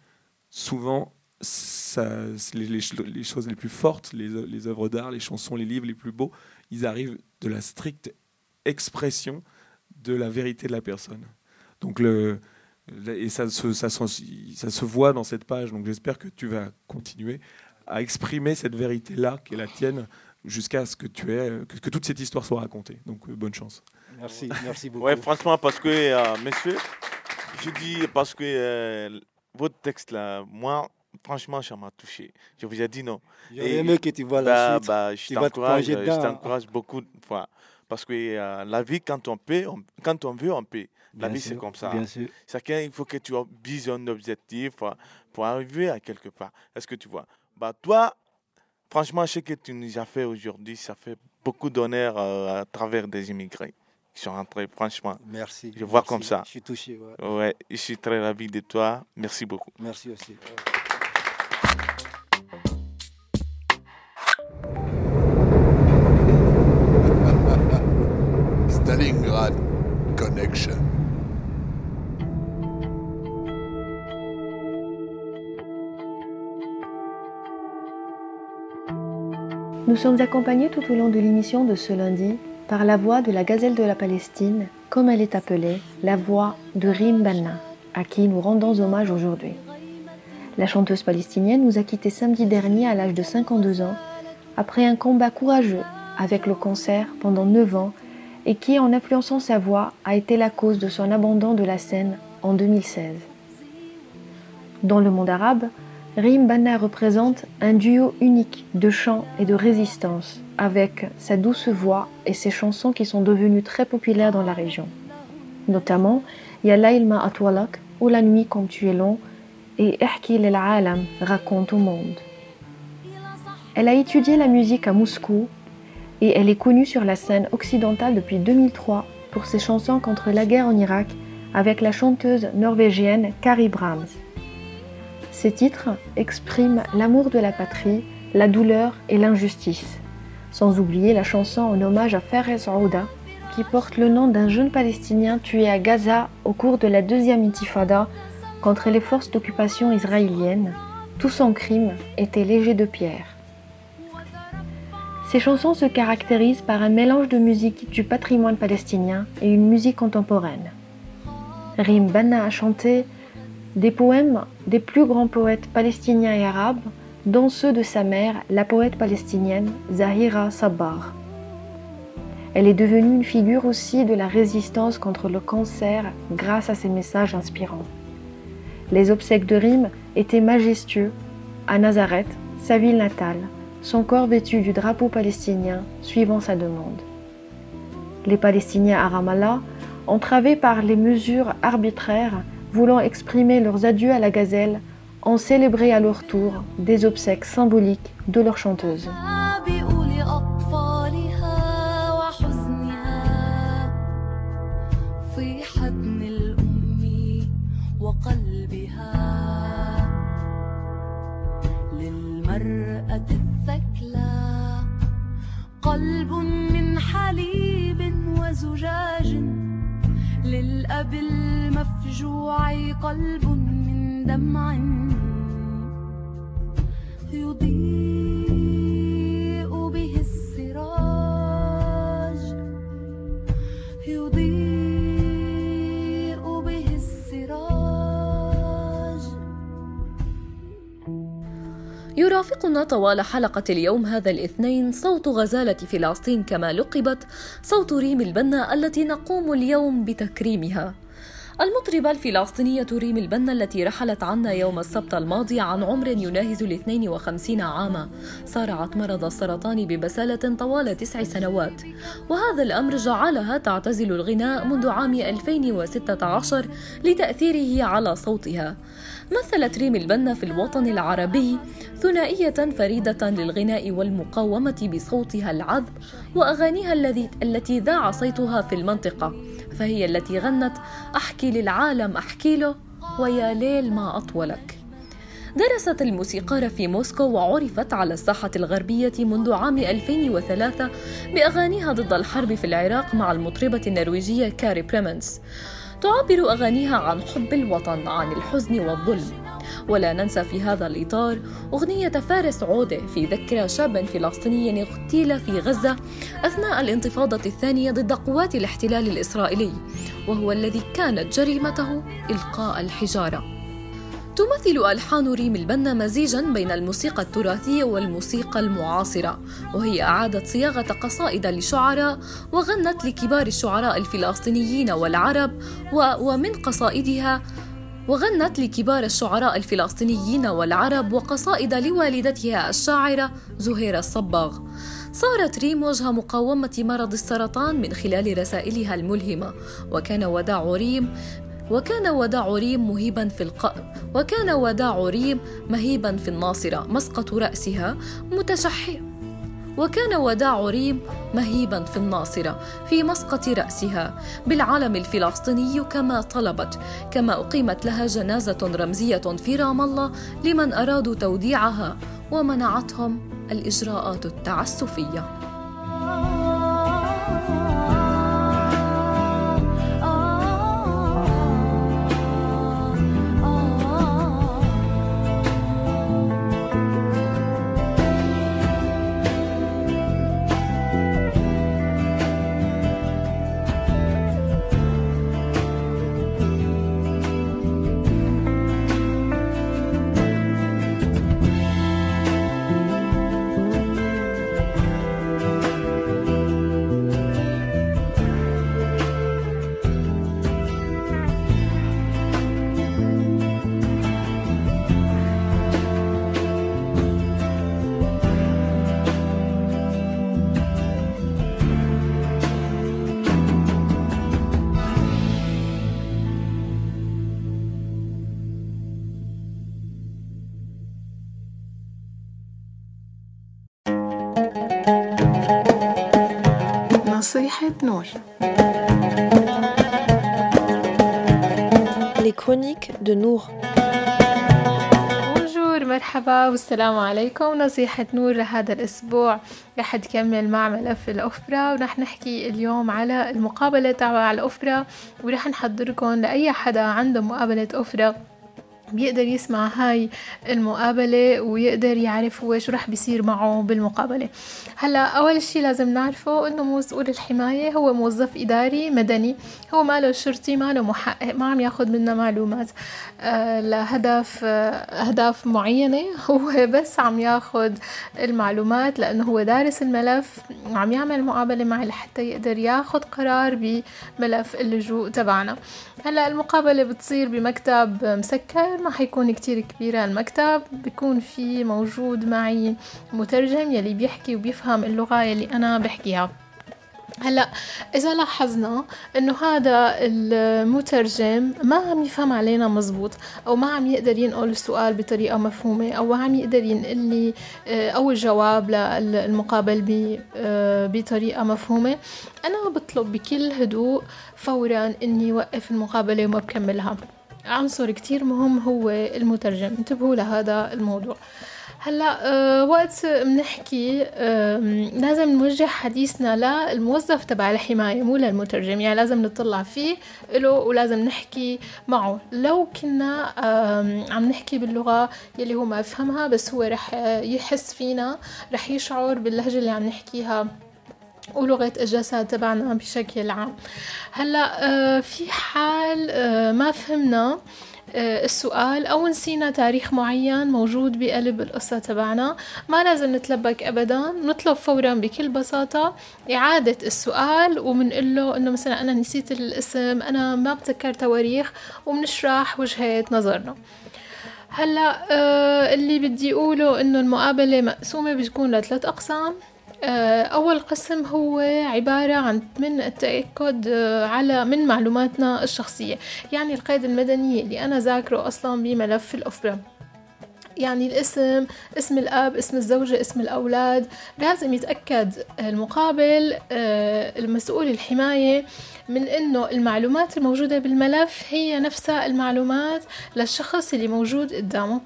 souvent, ça, les, les ch- les choses les plus fortes, les, les œuvres d'art, les chansons, les livres les plus beaux, ils arrivent de la stricte expression de la vérité de la personne. Donc, le- et ça se, ça, se- ça se voit dans cette page. Donc, j'espère que tu vas continuer à exprimer cette vérité-là, qui est la tienne, jusqu'à ce que tu aies, que, que toute cette histoire soit racontée. Donc, euh, bonne chance. Merci, merci beaucoup. Ouais, franchement, parce que, euh, monsieur, je dis parce que euh, votre texte là, moi, franchement, ça m'a touché. Je vous ai dit non. J'aurais Et- aimé que tu vois la bah, suite. bah, je t'encourage, je beaucoup de fois. Parce que euh, la vie, quand on peut, on- quand on veut, on peut. La Bien vie, c'est comme ça. bien sûr. Chacun, il faut que tu vises un objectif pour arriver à quelque part. Est-ce que tu vois? Bah, Toi, franchement, ce que tu nous as fait aujourd'hui, ça fait beaucoup d'honneur euh, à travers des immigrés qui sont rentrés, franchement. Merci. Je vois comme ça. Je suis touché. ouais. Ouais, je suis très ravi de toi. Merci beaucoup. Merci aussi. Nous sommes accompagnés tout au long de l'émission de ce lundi par la voix de la gazelle de la Palestine, comme elle est appelée, la voix de Rim Banna, à qui nous rendons hommage aujourd'hui. La chanteuse palestinienne nous a quittés samedi dernier à l'âge de 52 ans, après un combat courageux avec le cancer pendant 9 ans et qui, en influençant sa voix, a été la cause de son abandon de la scène en 2016. Dans le monde arabe, Rim Banna représente un duo unique de chant et de résistance, avec sa douce voix et ses chansons qui sont devenues très populaires dans la région. Notamment, Ya Lailma Atwalak ou La nuit quand tu es long et Ihki lil Alam raconte au monde. Elle a étudié la musique à Moscou et elle est connue sur la scène occidentale depuis 2003 pour ses chansons contre la guerre en Irak avec la chanteuse norvégienne Kari Brahms. Ces titres expriment l'amour de la patrie, la douleur et l'injustice. Sans oublier la chanson en hommage à Fares Aouda, qui porte le nom d'un jeune Palestinien tué à Gaza au cours de la deuxième intifada contre les forces d'occupation israéliennes. Tout son crime était léger de pierre. Ces chansons se caractérisent par un mélange de musique du patrimoine palestinien et une musique contemporaine. Rim Banna a chanté des poèmes des plus grands poètes palestiniens et arabes, dont ceux de sa mère, la poète palestinienne Zahira Sabbar. Elle est devenue une figure aussi de la résistance contre le cancer grâce à ses messages inspirants. Les obsèques de Rim étaient majestueux à Nazareth, sa ville natale, son corps vêtu du drapeau palestinien suivant sa demande. Les Palestiniens à Ramallah, entravés par les mesures arbitraires voulant exprimer leurs adieux à la gazelle, ont célébré à leur tour des obsèques symboliques de leur chanteuse. قلب من حليب وزجاج للأب المفجوع قلب من دمع يضيء به السراج يضيء به السراج. يرافقنا طوال حلقة اليوم هذا الاثنين صوت غزالة فلسطين كما لقبت صوت ريم البنا التي نقوم اليوم بتكريمها. المطربة الفلسطينية ريم البنا التي رحلت عنا يوم السبت الماضي عن عمر يناهز ال 52 عاما. صارعت مرض السرطان ببسالة طوال تسع سنوات. وهذا الأمر جعلها تعتزل الغناء منذ عام 2016 لتأثيره على صوتها. مثلت ريم البنا في الوطن العربي ثنائية فريدة للغناء والمقاومة بصوتها العذب وأغانيها الذي التي ذاع صيتها في المنطقة. فهي التي غنت أحكي للعالم أحكي له ويا ليل ما أطولك. درست الموسيقار في موسكو وعرفت على الساحة الغربية منذ عام 2003 بأغانيها ضد الحرب في العراق مع المطربة النرويجية كاري بريمنس. تعبر أغانيها عن حب الوطن عن الحزن والظلم. ولا ننسى في هذا الإطار أغنية فارس عودة في ذكرى شاب فلسطيني اغتيل في غزة أثناء الانتفاضة الثانية ضد قوات الاحتلال الإسرائيلي وهو الذي كانت جريمته إلقاء الحجارة. تمثل ألحان ريم البنا مزيجا بين الموسيقى التراثية والموسيقى المعاصرة وهي أعادت صياغة قصائد لشعراء وغنت لكبار الشعراء الفلسطينيين والعرب و ومن قصائدها وغنت لكبار الشعراء الفلسطينيين والعرب وقصائد لوالدتها الشاعرة زهيرة الصباغ. صارت ريم وجه مقاومة مرض السرطان من خلال رسائلها الملهمة. وكان وداع ريم وكان وداع ريم مهيبا في الق... وكان وداع ريم مهيبا في الناصرة. مسقط رأسها متشحئ وكان وداع ريم مهيبا في الناصرة في مسقط رأسها بالعلم الفلسطيني كما طلبت كما أقيمت لها جنازة رمزية في رام الله لمن أرادوا توديعها ومنعتهم الإجراءات التعسفية. Les chroniques de Nour. مرحبا والسلام عليكم نصيحة نور لهذا الأسبوع رح تكمل مع ملف الأوبرا ورح نحكي اليوم على المقابلة تبع الأوبرا ورح نحضركم لأي حدا عنده مقابلة أوبرا بيقدر يسمع هاي المقابلة ويقدر يعرف هو شو رح بيصير معه بالمقابلة. هلا أول شي لازم نعرفه إنه مسؤول الحماية هو موظف إداري مدني. هو ما له شرطي ما له محقق ما عم ياخد منا معلومات. آه لهدف آه أهداف معينة. هو بس عم ياخد المعلومات لأنه هو دارس الملف وعم يعمل مقابلة معي لحتى يقدر ياخد قرار بملف اللجوء تبعنا. هلا المقابلة بتصير بمكتب مسكر ما حيكون كتير كبير المكتب بيكون في موجود معي مترجم يلي بيحكي وبيفهم اللغة يلي أنا بحكيها. هلأ إذا لاحظنا إنه هذا المترجم ما عم يفهم علينا مزبوط أو ما عم يقدر ينقل السؤال بطريقة مفهومة أو ما عم يقدر ينقل لي أو الجواب للمقابل بطريقة مفهومة. أنا بطلب بكل هدوء فورا إني وقف المقابلة وما بكملها. عنصر كتير مهم هو المترجم. انتبهوا لهذا الموضوع. هلا أه وقت بنحكي أه لازم نوجه حديثنا للموظف تبع الحماية مو للمترجم. يعني لازم نطلع فيه له ولازم نحكي معه. لو كنا أه عم نحكي باللغة يلي هو ما يفهمها بس هو رح يحس فينا رح يشعر باللهجة اللي عم نحكيها. ولغة الجسد تبعنا بشكل عام. هلا في حال ما فهمنا السؤال أو نسينا تاريخ معين موجود بقلب القصة تبعنا ما لازم نتلبك أبدا نطلب فورا بكل بساطة إعادة السؤال ومنقول له إنه مثلا أنا نسيت الاسم أنا ما بتذكر تواريخ وبنشرح وجهة نظرنا. هلا آه اللي بدي أقوله إنه المقابلة مقسومة بتكون لثلاث أقسام. أول قسم هو عبارة عن من التأكد على من معلوماتنا الشخصية يعني القيد المدني اللي أنا ذاكره أصلا بملف الأوبرا يعني الاسم اسم الأب اسم الزوجة اسم الأولاد. لازم يتأكد المقابل المسؤول الحماية من إنه المعلومات الموجودة بالملف هي نفسها المعلومات للشخص اللي موجود قدامه.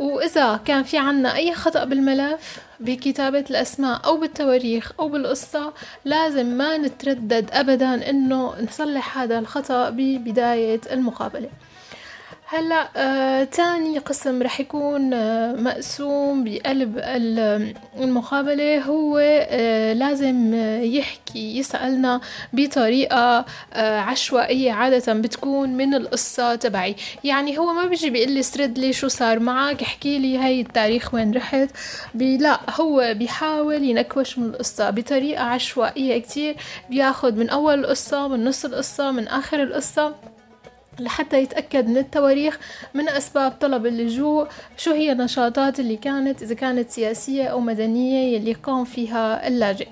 وإذا كان في عنا أي خطأ بالملف بكتابة الأسماء أو بالتواريخ أو بالقصة لازم ما نتردد أبدا إنه نصلح هذا الخطأ ببداية المقابلة. هلا آه تاني قسم رح يكون آه مقسوم بقلب المقابلة هو آه لازم يحكي يسألنا بطريقة آه عشوائية عادة بتكون من القصة تبعي. يعني هو ما بيجي بيقول لي سرد لي شو صار معك احكي لي هاي التاريخ وين رحت. لا هو بيحاول ينكوش من القصة بطريقة عشوائية كتير. بياخد من أول القصة من نص القصة من آخر القصة. لحتى يتأكد من التواريخ من أسباب طلب اللجوء شو هي النشاطات اللي كانت إذا كانت سياسية أو مدنية يلي قام فيها اللاجئ.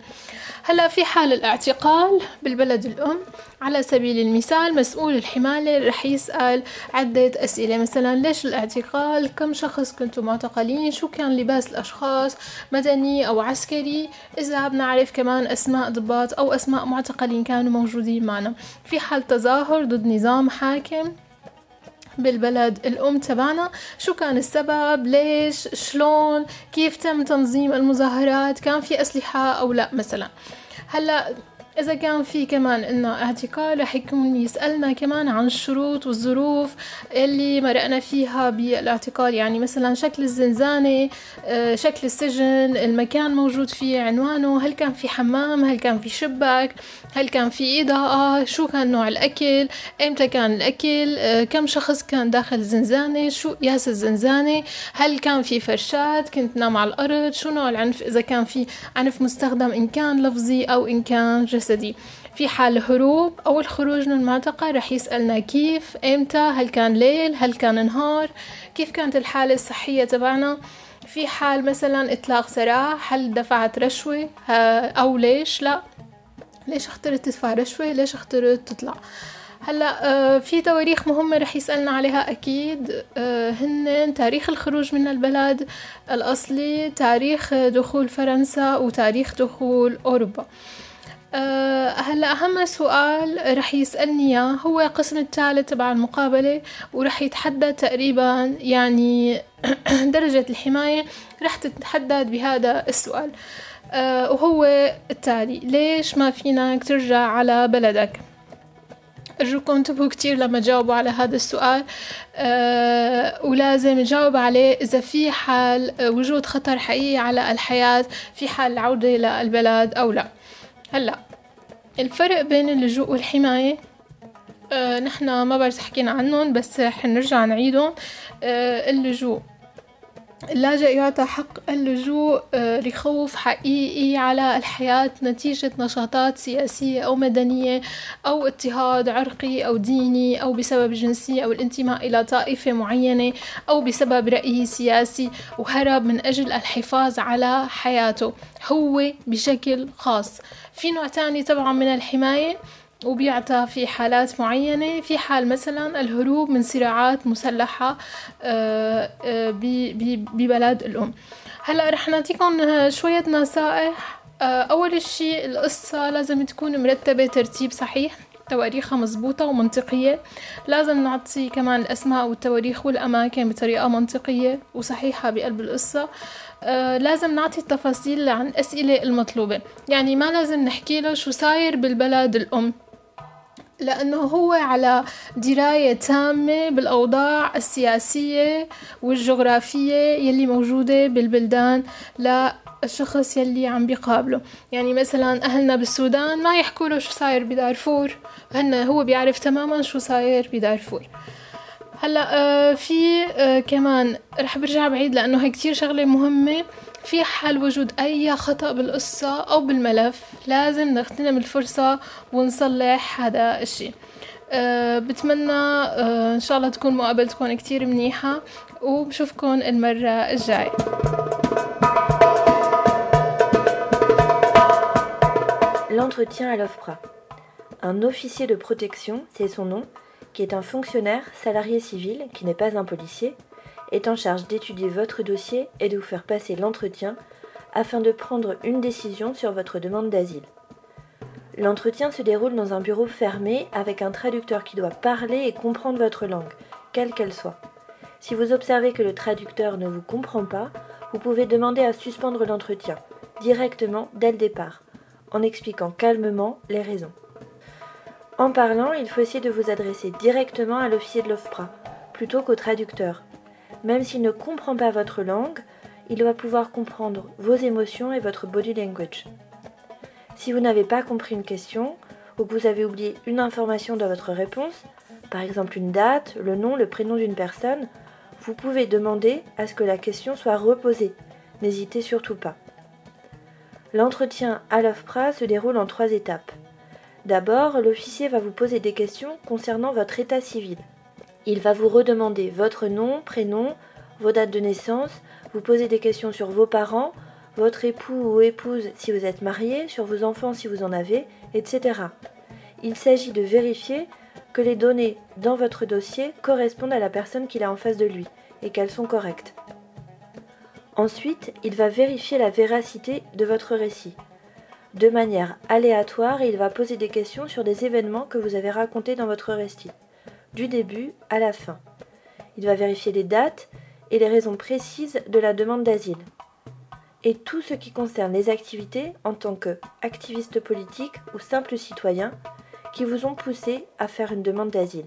هلا في حال الاعتقال بالبلد الأم على سبيل المثال مسؤول الحماية رح يسأل عدة أسئلة مثلا ليش الاعتقال؟ كم شخص كنتوا معتقلين؟ شو كان لباس الأشخاص؟ مدني أو عسكري؟ إذا بنعرف كمان أسماء ضباط أو أسماء معتقلين كانوا موجودين معنا. في حال تظاهر ضد نظام حاكم بالبلد الأم تبعنا. شو كان السبب؟ ليش؟ شلون؟ كيف تم تنظيم المظاهرات؟ كان في أسلحة أو لا مثلا. هلأ إذا كان في كمان إنه اعتقال رح يكون يسألنا كمان عن الشروط والظروف اللي مرقنا فيها بالاعتقال. يعني مثلا شكل الزنزانة شكل السجن المكان موجود فيه عنوانه هل كان في حمام؟ هل كان في شباك؟ هل كان في إضاءة؟ شو كان نوع الأكل؟ إمتى كان الأكل؟ كم شخص كان داخل الزنزانة؟ شو قياس الزنزانة؟ هل كان في فرشات كنت نام على الأرض. شو نوع العنف؟ إذا كان في عنف مستخدم إن كان لفظي أو إن كان جسدي. في حال الهروب أو الخروج من المعتقل رح يسألنا كيف إمتى هل كان ليل هل كان نهار كيف كانت الحالة الصحية تبعنا. في حال مثلا إطلاق سراح هل دفعت رشوة؟ أو ليش؟ لا. ليش اخترت تدفع رشوة؟ ليش اخترت تطلع؟ هلأ في تواريخ مهمة رح يسألنا عليها أكيد. هن تاريخ الخروج من البلد الأصلي تاريخ دخول فرنسا وتاريخ دخول أوروبا. أه هلا أهم سؤال رح يسألني إياه. هو القسم الثالث تبع المقابلة ورح يتحدد تقريبا يعني درجة الحماية رح تتحدد بهذا السؤال. آه، وهو التالي ليش ما فينك ترجع على بلدك؟ أرجوكم انتبهوا كتير لما تجاوبوا على هذا السؤال. أه ولازم نجاوب عليه إذا في حال وجود خطر حقيقي على الحياة في حال العودة للبلد أو لا. هلأ الفرق بين اللجوء والحماية أه نحنا ما بعرف حكينا عنهم بس حنرجع نعيدهم. أه اللجوء. اللاجئ يعطى حق اللجوء آه، لخوف حقيقي على الحياة نتيجة نشاطات سياسية أو مدنية أو اضطهاد عرقي أو ديني أو بسبب جنسية أو الانتماء إلى طائفة معينة أو بسبب رأيه سياسي وهرب من أجل الحفاظ على حياته هو بشكل خاص. في نوع تاني طبعا من الحماية وبيعطى في حالات معينة. في حال مثلا الهروب من صراعات مسلحة آه، آه، ببلد الأم. هلأ رح نعطيكم شوية نصائح. آه، أول شي القصة لازم تكون مرتبة ترتيب صحيح تواريخها مزبوطة ومنطقية. لازم نعطي كمان الأسماء والتواريخ والأماكن بطريقة منطقية وصحيحة بقلب القصة. لازم نعطي التفاصيل عن الأسئلة المطلوبة. يعني ما لازم نحكي له شو صاير بالبلد الأم لأنه هو على دراية تامة بالأوضاع السياسية والجغرافية يلي موجودة بالبلدان للشخص يلي عم بيقابله. يعني مثلا أهلنا بالسودان ما يحكوا له شو صاير بدارفور هن هو بيعرف تماما شو صاير بدارفور. هلا آه في آه كمان رح برجع بعيد لأنه هي كتير شغلة مهمة. في حال وجود أي خطأ بالقصة أو بالملف لازم نغتنم الفرصة ونصلح هذا الشيء. أه بتمنى إن شاء الله تكون مقابلتكم كتير منيحة وبشوفكم المرة الجاية. L'entretien à l'OFPRA. Un officier de protection, c'est son nom, qui est un fonctionnaire salarié civil, qui n'est pas un policier, est en charge d'étudier votre dossier et de vous faire passer l'entretien afin de prendre une décision sur votre demande d'asile. L'entretien se déroule dans un bureau fermé avec un traducteur qui doit parler et comprendre votre langue, quelle qu'elle soit. Si vous observez que le traducteur ne vous comprend pas, vous pouvez demander à suspendre l'entretien, directement dès le départ, en expliquant calmement les raisons. En parlant, il faut essayer de vous adresser directement à l'officier de l'OFPRA, plutôt qu'au traducteur, même s'il ne comprend pas votre langue, il doit pouvoir comprendre vos émotions et votre body language. Si vous n'avez pas compris une question ou que vous avez oublié une information dans votre réponse, par exemple une date, le nom, le prénom d'une personne, vous pouvez demander à ce que la question soit reposée. N'hésitez surtout pas. L'entretien à l'OFPRA se déroule en trois étapes. D'abord, l'officier va vous poser des questions concernant votre état civil. Il va vous redemander votre nom, prénom, vos dates de naissance, vous poser des questions sur vos parents, votre époux ou épouse si vous êtes marié, sur vos enfants si vous en avez, etc. Il s'agit de vérifier que les données dans votre dossier correspondent à la personne qu'il a en face de lui et qu'elles sont correctes. Ensuite, il va vérifier la véracité de votre récit. De manière aléatoire, il va poser des questions sur des événements que vous avez racontés dans votre récit du début à la fin. Il va vérifier les dates et les raisons précises de la demande d'asile. Et tout ce qui concerne les activités en tant qu'activiste politique ou simple citoyen qui vous ont poussé à faire une demande d'asile.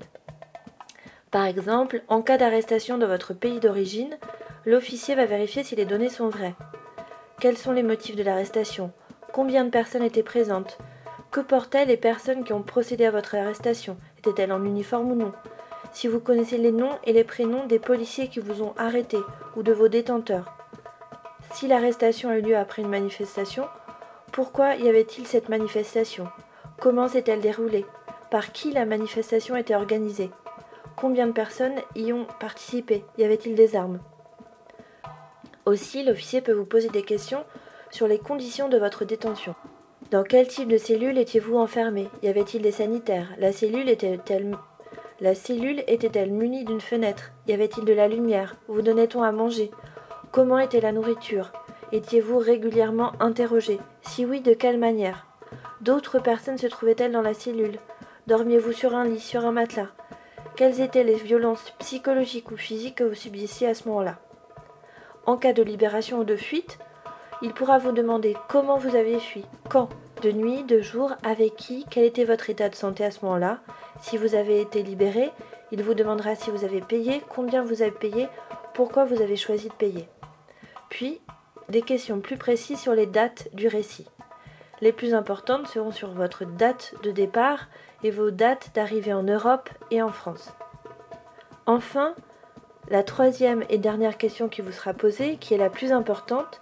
Par exemple, en cas d'arrestation dans votre pays d'origine, l'officier va vérifier si les données sont vraies. Quels sont les motifs de l'arrestation? Combien de personnes étaient présentes Que portaient les personnes qui ont procédé à votre arrestation était-elle en uniforme ou non. Si vous connaissez les noms et les prénoms des policiers qui vous ont arrêté ou de vos détenteurs. Si l'arrestation a eu lieu après une manifestation, pourquoi y avait-il cette manifestation? Comment s'est-elle déroulée? Par qui la manifestation était organisée? Combien de personnes y ont participé? Y avait-il des armes? Aussi, l'officier peut vous poser des questions sur les conditions de votre détention. Dans quel type de cellule étiez-vous enfermé? Y avait-il des sanitaires? La cellule était-elle munie d'une fenêtre? Y avait-il de la lumière? Vous donnait-on à manger? Comment était la nourriture? Étiez-vous régulièrement interrogé? Si oui, de quelle manière? D'autres personnes se trouvaient-elles dans la cellule? Dormiez-vous sur un lit, sur un matelas? Quelles étaient les violences psychologiques ou physiques que vous subissiez à ce moment-là? En cas de libération ou de fuite, il pourra vous demander comment vous avez fui, quand, de nuit, de jour, avec qui, quel était votre état de santé à ce moment-là. Si vous avez été libéré, il vous demandera si vous avez payé, combien vous avez payé, pourquoi vous avez choisi de payer. Puis, des questions plus précises sur les dates du récit. Les plus importantes seront sur votre date de départ et vos dates d'arrivée en Europe et en France. Enfin, la troisième et dernière question qui vous sera posée, qui est la plus importante,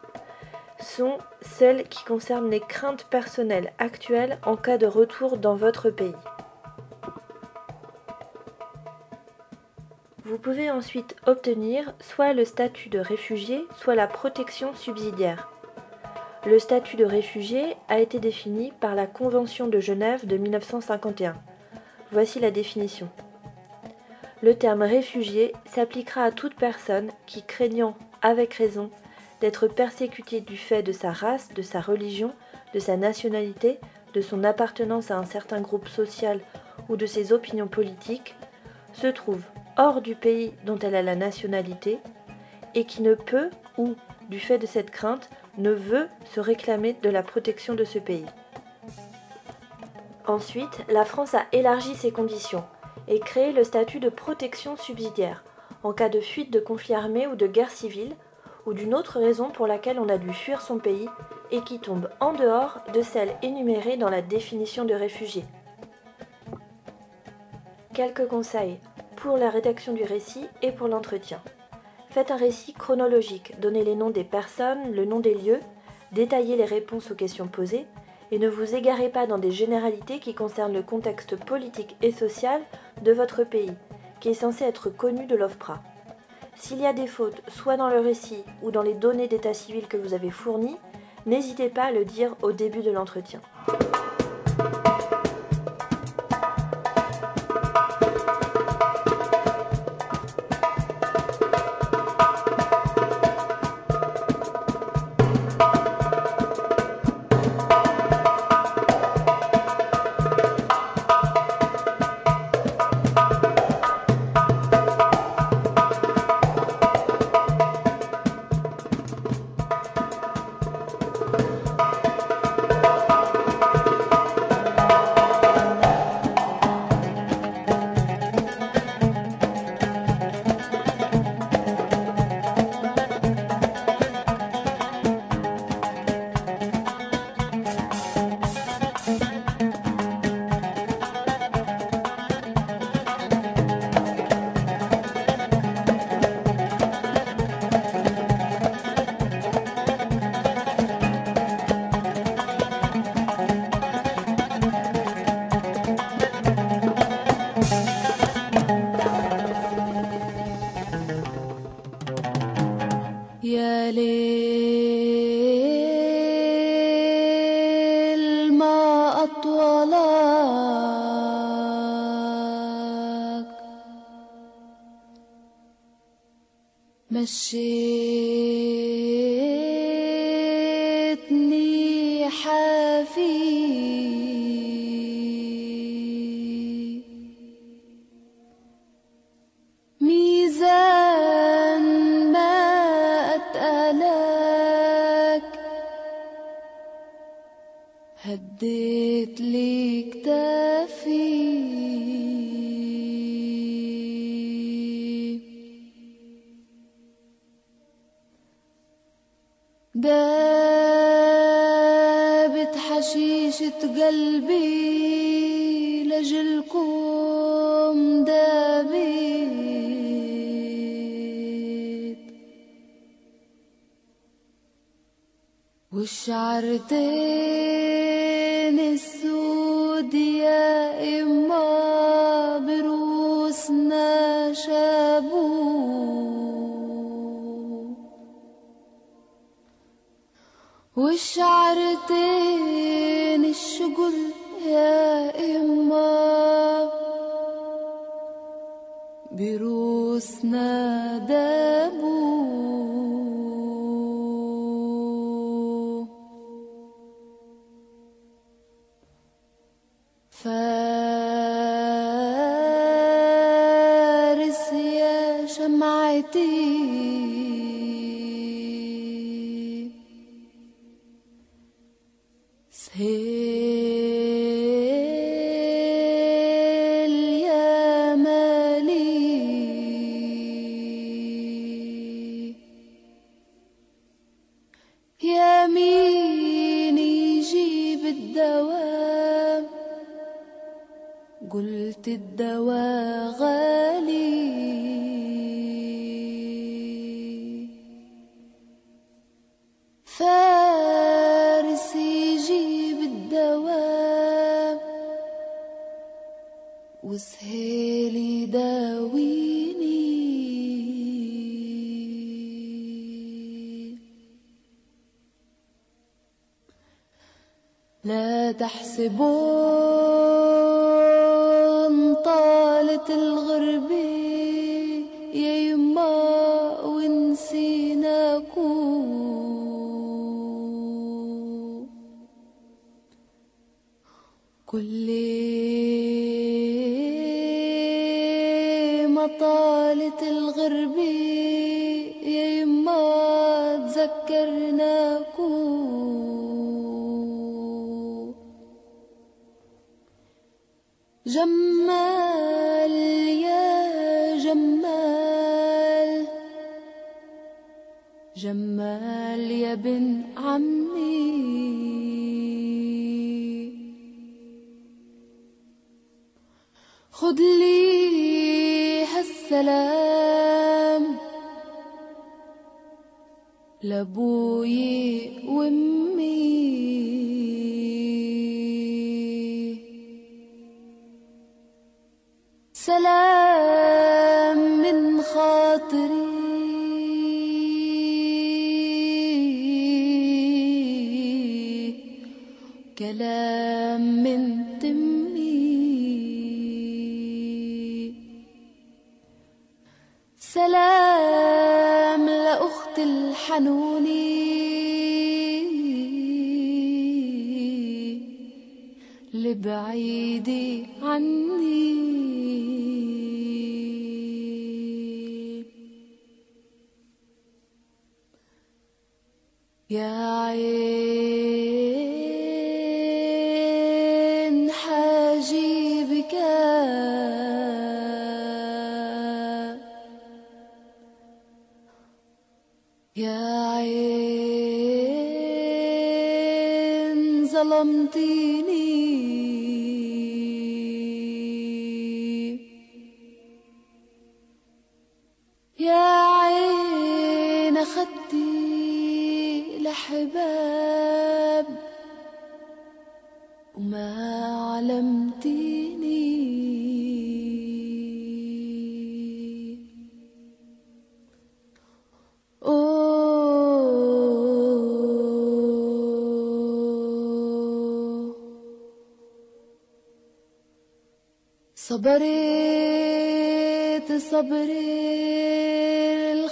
sont celles qui concernent les craintes personnelles actuelles en cas de retour dans votre pays. Vous pouvez ensuite obtenir soit le statut de réfugié, soit la protection subsidiaire. Le statut de réfugié a été défini par la Convention de Genève de 1951. Voici la définition. Le terme réfugié s'appliquera à toute personne qui, craignant avec raison d'être persécutée du fait de sa race, de sa religion, de sa nationalité, de son appartenance à un certain groupe social ou de ses opinions politiques, se trouve hors du pays dont elle a la nationalité et qui ne peut ou, du fait de cette crainte, ne veut se réclamer de la protection de ce pays. Ensuite, la France a élargi ses conditions et créé le statut de protection subsidiaire en cas de fuite de conflit armé ou de guerre civile ou d'une autre raison pour laquelle on a dû fuir son pays et qui tombe en dehors de celle énumérée dans la définition de réfugié. Quelques conseils pour la rédaction du récit et pour l'entretien. Faites un récit chronologique, donnez les noms des personnes, le nom des lieux, détaillez les réponses aux questions posées et ne vous égarez pas dans des généralités qui concernent le contexte politique et social de votre pays, qui est censé être connu de l'OFPRA. S'il y a des fautes, soit dans le récit ou dans les données d'état civil que vous avez fournies, n'hésitez pas à le dire au début de l'entretien. والشعر تاني السود يا إما بروسنا شابوه والشعر تاني الشجر يا إما بروسنا كل ما طالت الغربة لي هالسلام لأبوي وأمي. سلام. لأخت الحنوني لبعيدي عني. يا عين يا عين أخدتي لحباب وما علمتيني أوه. صبرت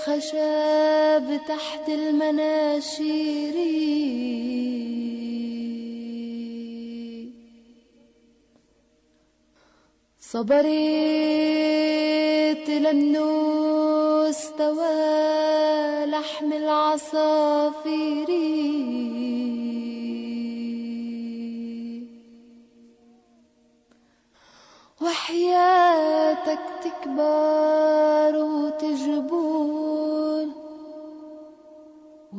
الخشاب تحت المناشير. صبرت لأنه استوى لحم العصافير. وحياتك تكبر وتجبول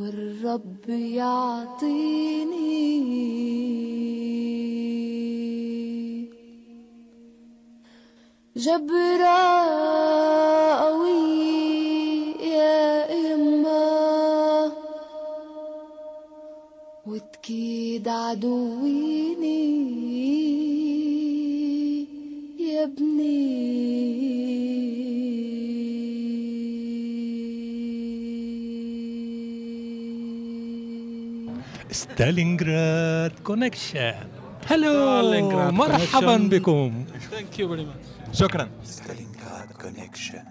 والرب يعطيني. جبرة قوي يا إما. وتكيد عدويني يا ستالينغراد كونكشن هلو مرحبا بكم. ثانك يو شكرا. ستالينغراد كونكشن